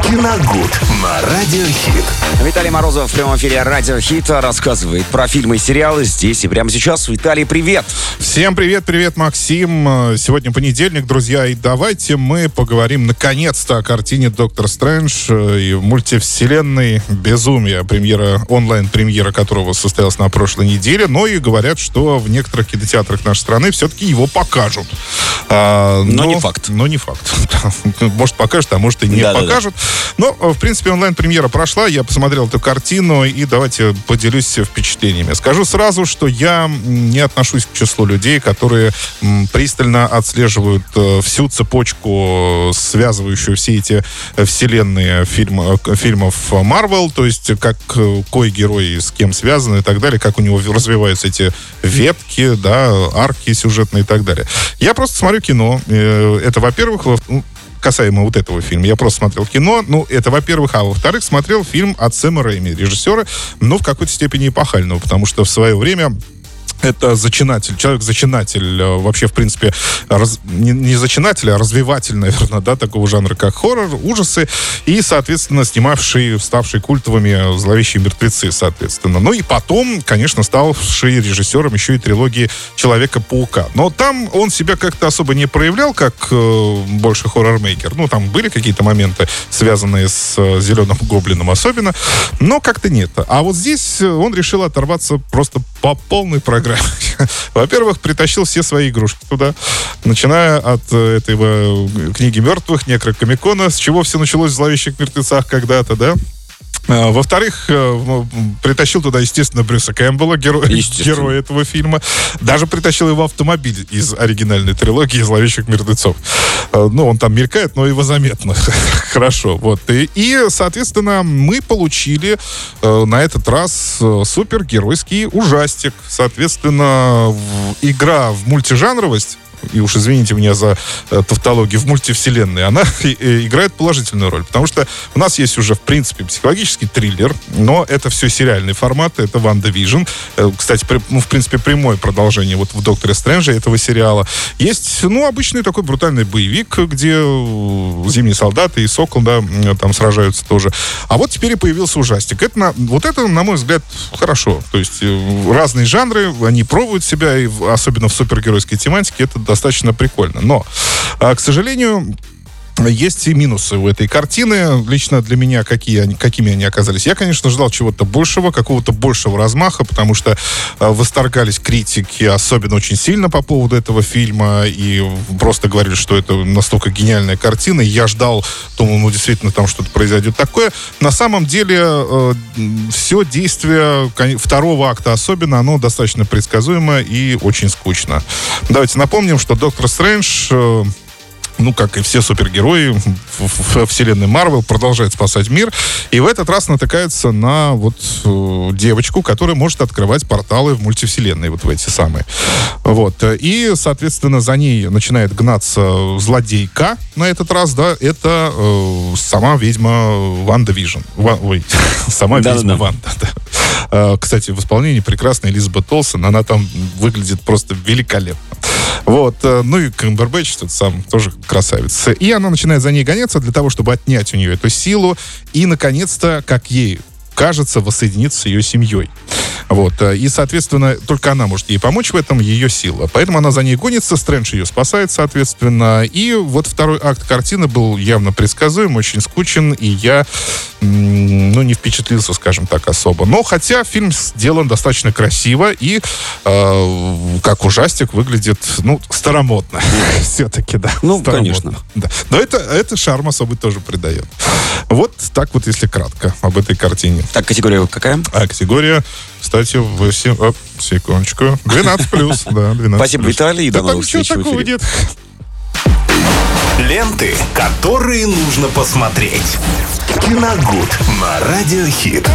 Киногуд на Радиохит. Виталий Морозов в прямом эфире Радио Хита рассказывает про фильмы и сериалы здесь и прямо сейчас. Виталий, привет! Всем привет, привет, Максим. Сегодня понедельник, друзья, и давайте мы поговорим наконец-то о картине «Доктор Стрэндж» и мультивселенной «Безумие», премьера, онлайн-премьера которого состоялась на прошлой неделе, но и говорят, что в некоторых кинотеатрах нашей страны все-таки его покажут. А, но, но не факт. Но не факт. Может, покажут, а может и не да, покажут. Но, в принципе, онлайн-премьера прошла, я посмотрел эту картину, и давайте поделюсь впечатлениями. Скажу сразу, что я не отношусь к числу людей, которые пристально отслеживают э, всю цепочку, связывающую все эти э, вселенные фильм, э, фильмов Marvel, то есть как кой герой с кем связан и так далее, как у него развиваются эти ветки, да, арки сюжетные и так далее. Я просто смотрю кино. Это, во-первых, касаемо вот этого фильма. Я просто смотрел кино. Ну, это, во-первых. А во-вторых, смотрел фильм от Сэма Рэйми, режиссера, но в какой-то степени эпохального, потому что в свое время это зачинатель, человек-зачинатель э, вообще, в принципе, раз, не, не зачинатель, а развиватель, наверное, да, такого жанра, как хоррор, ужасы, и, соответственно, снимавший, ставший культовыми зловещие мертвецы, соответственно. Ну и потом, конечно, ставший режиссером еще и трилогии Человека-паука. Но там он себя как-то особо не проявлял, как э, больше хоррор-мейкер. Ну, там были какие-то моменты, связанные с э, Зеленым Гоблином особенно, но как-то нет. А вот здесь он решил оторваться просто по полной программе играть. Во-первых, притащил все свои игрушки туда, начиная от э, этой э, книги мертвых, некрокомикона, с чего все началось в «Зловещих мертвецах» когда-то, да? А, во-вторых, э, притащил туда, естественно, Брюса Кэмпбелла, героя, героя этого фильма. Даже притащил его автомобиль из оригинальной трилогии «Зловещих мертвецов». А, ну, он там мелькает, но его заметно. Хорошо. Вот. И, и, соответственно, мы получили э, на этот раз э, супергеройский ужастик. Соответственно, игра в мультижанровость и уж извините меня за э, тавтологию, в мультивселенной, она играет положительную роль. Потому что у нас есть уже, в принципе, психологический триллер, но это все сериальный формат, это WandaVision. Э, кстати, при, ну, в принципе, прямое продолжение вот в Докторе Стрэнджа этого сериала. Есть, ну, обычный такой брутальный боевик, где э, Зимние солдаты и Сокол, да, там сражаются тоже. А вот теперь и появился ужастик. Это, на, вот это, на мой взгляд, хорошо. То есть разные жанры, они пробуют себя, и особенно в супергеройской тематике, это достаточно прикольно. Но, а, к сожалению, есть и минусы у этой картины. Лично для меня какие они, какими они оказались. Я, конечно, ждал чего-то большего, какого-то большего размаха, потому что э, восторгались критики, особенно очень сильно по поводу этого фильма, и просто говорили, что это настолько гениальная картина. Я ждал, думал, ну, действительно, там что-то произойдет такое. На самом деле, э, все действие второго акта особенно, оно достаточно предсказуемо и очень скучно. Давайте напомним, что Доктор Стрэндж... Э, ну, как и все супергерои в, вселенной Марвел, продолжает спасать мир. И в этот раз натыкается на вот э, девочку, которая может открывать порталы в мультивселенной, вот в эти самые. Вот. И, соответственно, за ней начинает гнаться злодейка на этот раз, да, это э, сама ведьма WandaVision. Ва, ой, сама да, ведьма да. Ванда, да. Э, кстати, в исполнении прекрасной Элизабет Олсен, она там выглядит просто великолепно. Вот. Э, ну и Камбербэтч, тот сам, тоже красавец. И она начинает за ней гоняться для того, чтобы отнять у нее эту силу и, наконец-то, как ей кажется, воссоединиться с ее семьей. Вот. Э, и, соответственно, только она может ей помочь в этом, ее сила. Поэтому она за ней гонится, Стрэндж ее спасает, соответственно. И вот второй акт картины был явно предсказуем, очень скучен, и я, ну, не впечатлился, скажем так, особо. Но хотя фильм сделан достаточно красиво и э, как ужастик выглядит, ну, старомодно. Все-таки, да. Ну, конечно. Да. Но это, это шарм особый тоже придает. Вот так вот, если кратко об этой картине. Так, категория какая? А, категория кстати, 8... Оп, секундочку. 12 плюс, да, 12 Спасибо, плюс. Виталий. Да там ничего такого нет. Ленты, которые нужно посмотреть. Киногуд на Радиохит.